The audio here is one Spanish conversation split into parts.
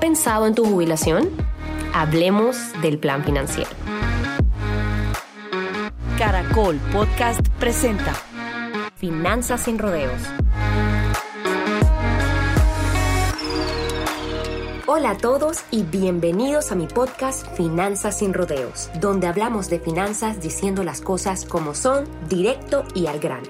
pensado en tu jubilación? Hablemos del plan financiero. Caracol Podcast presenta Finanzas sin rodeos. Hola a todos y bienvenidos a mi podcast Finanzas sin rodeos, donde hablamos de finanzas diciendo las cosas como son, directo y al grano.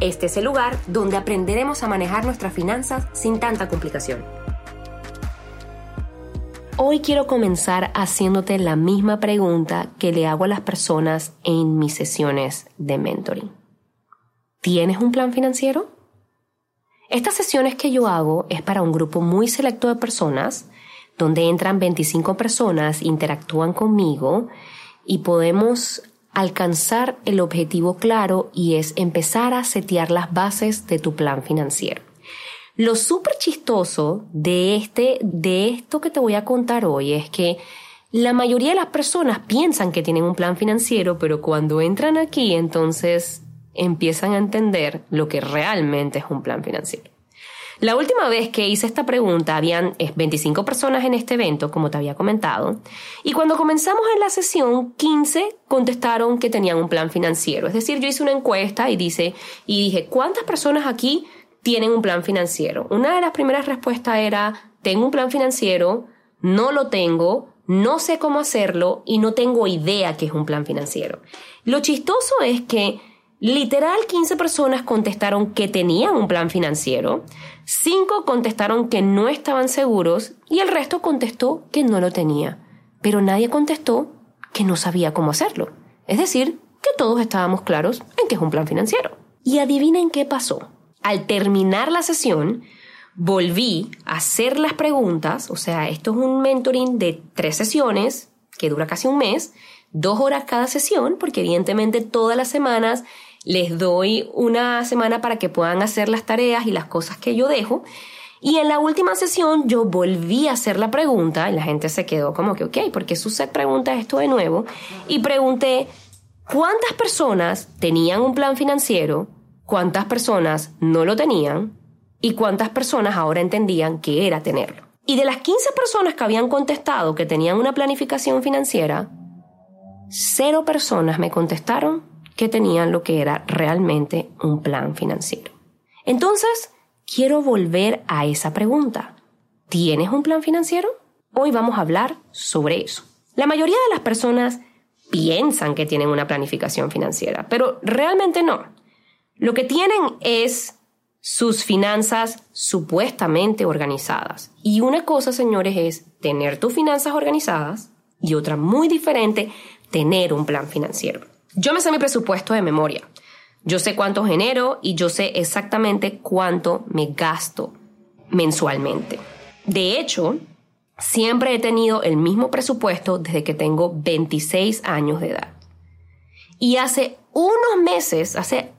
Este es el lugar donde aprenderemos a manejar nuestras finanzas sin tanta complicación. Hoy quiero comenzar haciéndote la misma pregunta que le hago a las personas en mis sesiones de mentoring. ¿Tienes un plan financiero? Estas sesiones que yo hago es para un grupo muy selecto de personas, donde entran 25 personas, interactúan conmigo y podemos alcanzar el objetivo claro y es empezar a setear las bases de tu plan financiero. Lo súper chistoso de este, de esto que te voy a contar hoy es que la mayoría de las personas piensan que tienen un plan financiero, pero cuando entran aquí entonces empiezan a entender lo que realmente es un plan financiero. La última vez que hice esta pregunta habían 25 personas en este evento, como te había comentado, y cuando comenzamos en la sesión, 15 contestaron que tenían un plan financiero. Es decir, yo hice una encuesta y dice y dije, ¿cuántas personas aquí tienen un plan financiero? Una de las primeras respuestas era, tengo un plan financiero, no lo tengo, no sé cómo hacerlo y no tengo idea que es un plan financiero. Lo chistoso es que Literal, 15 personas contestaron que tenían un plan financiero, 5 contestaron que no estaban seguros y el resto contestó que no lo tenía. Pero nadie contestó que no sabía cómo hacerlo. Es decir, que todos estábamos claros en que es un plan financiero. Y adivinen qué pasó. Al terminar la sesión, volví a hacer las preguntas, o sea, esto es un mentoring de tres sesiones, que dura casi un mes, dos horas cada sesión, porque evidentemente todas las semanas les doy una semana para que puedan hacer las tareas y las cosas que yo dejo. Y en la última sesión yo volví a hacer la pregunta y la gente se quedó como que, ok, ¿por qué Suset pregunta esto de nuevo? Y pregunté, ¿cuántas personas tenían un plan financiero? ¿Cuántas personas no lo tenían? ¿Y cuántas personas ahora entendían que era tenerlo? Y de las 15 personas que habían contestado que tenían una planificación financiera, cero personas me contestaron que tenían lo que era realmente un plan financiero. Entonces, quiero volver a esa pregunta. ¿Tienes un plan financiero? Hoy vamos a hablar sobre eso. La mayoría de las personas piensan que tienen una planificación financiera, pero realmente no. Lo que tienen es sus finanzas supuestamente organizadas. Y una cosa, señores, es tener tus finanzas organizadas y otra muy diferente, tener un plan financiero. Yo me sé mi presupuesto de memoria. Yo sé cuánto genero y yo sé exactamente cuánto me gasto mensualmente. De hecho, siempre he tenido el mismo presupuesto desde que tengo 26 años de edad. Y hace unos meses, hace,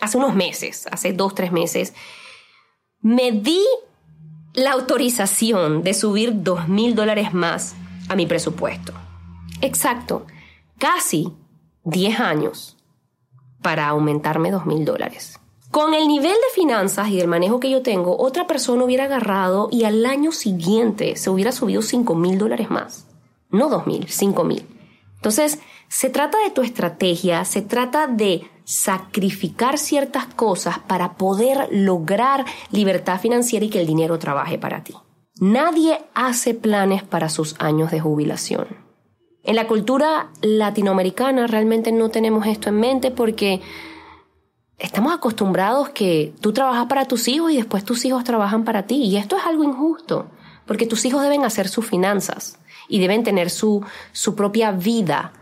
hace unos meses, hace dos, tres meses, me di la autorización de subir dos mil dólares más a mi presupuesto. Exacto, casi 10 años para aumentarme 2 mil dólares. Con el nivel de finanzas y del manejo que yo tengo, otra persona hubiera agarrado y al año siguiente se hubiera subido 5 mil dólares más. No 2 mil, 5 mil. Entonces, se trata de tu estrategia, se trata de sacrificar ciertas cosas para poder lograr libertad financiera y que el dinero trabaje para ti. Nadie hace planes para sus años de jubilación. En la cultura latinoamericana realmente no tenemos esto en mente porque estamos acostumbrados que tú trabajas para tus hijos y después tus hijos trabajan para ti. Y esto es algo injusto, porque tus hijos deben hacer sus finanzas y deben tener su, su propia vida.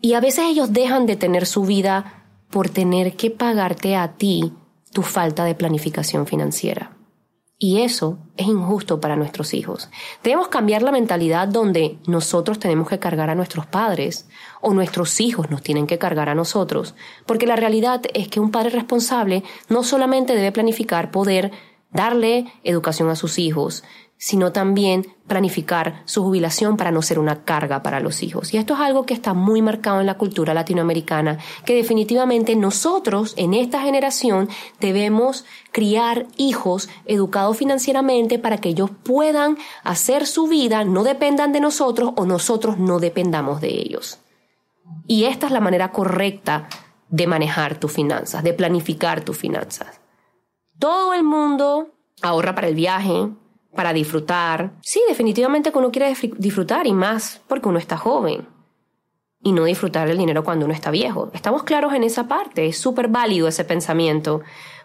Y a veces ellos dejan de tener su vida por tener que pagarte a ti tu falta de planificación financiera. Y eso es injusto para nuestros hijos. Debemos cambiar la mentalidad donde nosotros tenemos que cargar a nuestros padres o nuestros hijos nos tienen que cargar a nosotros. Porque la realidad es que un padre responsable no solamente debe planificar poder darle educación a sus hijos, sino también planificar su jubilación para no ser una carga para los hijos. Y esto es algo que está muy marcado en la cultura latinoamericana, que definitivamente nosotros en esta generación debemos criar hijos educados financieramente para que ellos puedan hacer su vida, no dependan de nosotros o nosotros no dependamos de ellos. Y esta es la manera correcta de manejar tus finanzas, de planificar tus finanzas. Todo el mundo ahorra para el viaje, para disfrutar. Sí, definitivamente que uno quiere disfrutar y más porque uno está joven. Y no disfrutar el dinero cuando uno está viejo. Estamos claros en esa parte, es súper válido ese pensamiento.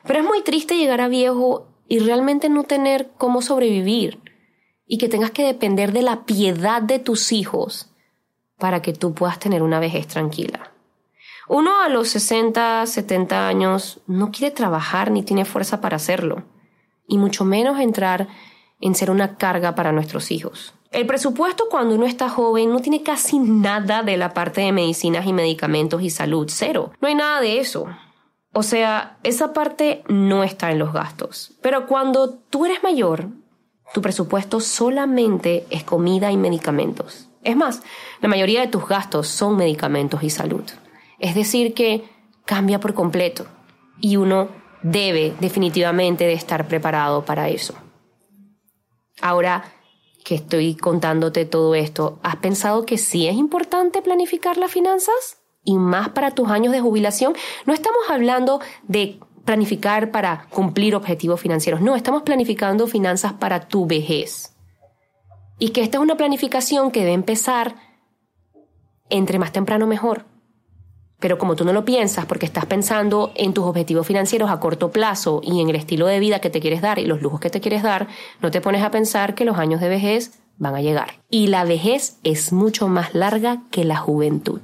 Pero es muy triste llegar a viejo y realmente no tener cómo sobrevivir. Y que tengas que depender de la piedad de tus hijos para que tú puedas tener una vejez tranquila. Uno a los 60, 70 años no quiere trabajar ni tiene fuerza para hacerlo, y mucho menos entrar en ser una carga para nuestros hijos. El presupuesto cuando uno está joven no tiene casi nada de la parte de medicinas y medicamentos y salud, cero. No hay nada de eso. O sea, esa parte no está en los gastos. Pero cuando tú eres mayor, tu presupuesto solamente es comida y medicamentos. Es más, la mayoría de tus gastos son medicamentos y salud. Es decir, que cambia por completo y uno debe definitivamente de estar preparado para eso. Ahora que estoy contándote todo esto, ¿has pensado que sí es importante planificar las finanzas? Y más para tus años de jubilación. No estamos hablando de planificar para cumplir objetivos financieros, no, estamos planificando finanzas para tu vejez. Y que esta es una planificación que debe empezar entre más temprano mejor. Pero como tú no lo piensas porque estás pensando en tus objetivos financieros a corto plazo y en el estilo de vida que te quieres dar y los lujos que te quieres dar, no te pones a pensar que los años de vejez van a llegar. Y la vejez es mucho más larga que la juventud.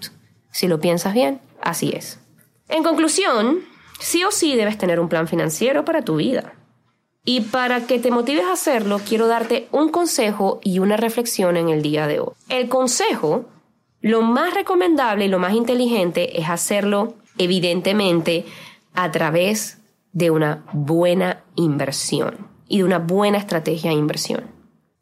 Si lo piensas bien, así es. En conclusión, sí o sí debes tener un plan financiero para tu vida. Y para que te motives a hacerlo, quiero darte un consejo y una reflexión en el día de hoy. El consejo lo más recomendable y lo más inteligente es hacerlo, evidentemente, a través de una buena inversión y de una buena estrategia de inversión,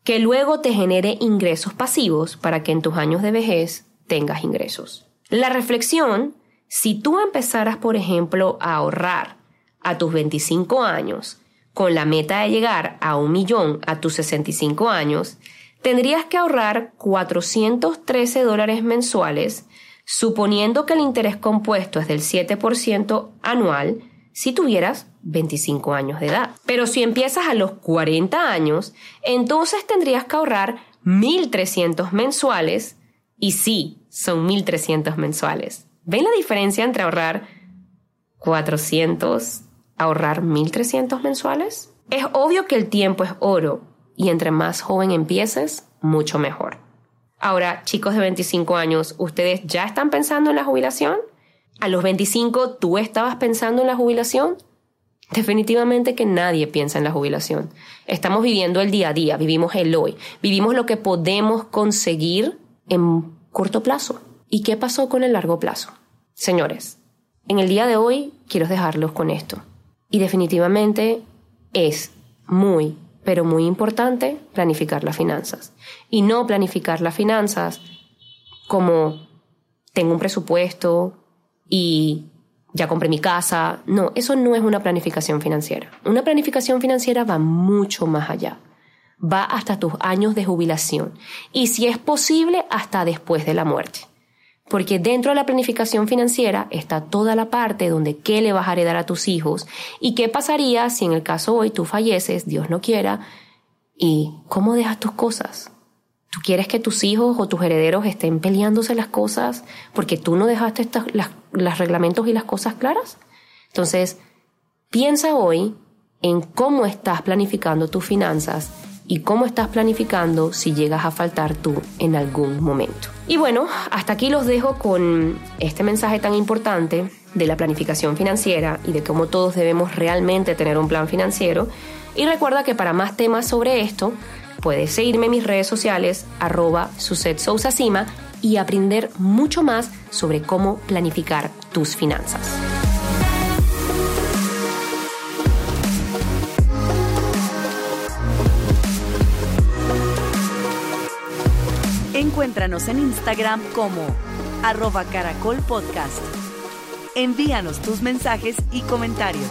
que luego te genere ingresos pasivos para que en tus años de vejez tengas ingresos. La reflexión, si tú empezaras, por ejemplo, a ahorrar a tus 25 años con la meta de llegar a un millón a tus 65 años, tendrías que ahorrar 413 dólares mensuales, suponiendo que el interés compuesto es del 7% anual, si tuvieras 25 años de edad. Pero si empiezas a los 40 años, entonces tendrías que ahorrar 1.300 mensuales, y sí, son 1.300 mensuales. ¿Ven la diferencia entre ahorrar 400, ahorrar 1.300 mensuales? Es obvio que el tiempo es oro, y entre más joven empieces, mucho mejor. Ahora, chicos de 25 años, ¿ustedes ya están pensando en la jubilación? ¿A los 25 tú estabas pensando en la jubilación? Definitivamente que nadie piensa en la jubilación. Estamos viviendo el día a día, vivimos el hoy, vivimos lo que podemos conseguir en corto plazo. ¿Y qué pasó con el largo plazo? Señores, en el día de hoy quiero dejarlos con esto. Y definitivamente es muy, pero muy importante, planificar las finanzas. Y no planificar las finanzas como tengo un presupuesto y ya compré mi casa. No, eso no es una planificación financiera. Una planificación financiera va mucho más allá. Va hasta tus años de jubilación y si es posible hasta después de la muerte. Porque dentro de la planificación financiera está toda la parte donde qué le vas a heredar a tus hijos y qué pasaría si en el caso hoy tú falleces, Dios no quiera, y cómo dejas tus cosas. ¿Tú quieres que tus hijos o tus herederos estén peleándose las cosas porque tú no dejaste estas, los reglamentos y las cosas claras? Entonces, piensa hoy en cómo estás planificando tus finanzas y cómo estás planificando si llegas a faltar tú en algún momento. Y bueno, hasta aquí los dejo con este mensaje tan importante de la planificación financiera y de cómo todos debemos realmente tener un plan financiero. Y recuerda que para más temas sobre esto, puedes seguirme en mis redes sociales, arroba y aprender mucho más sobre cómo planificar tus finanzas. Encuéntranos en Instagram como arroba caracol podcast. Envíanos tus mensajes y comentarios.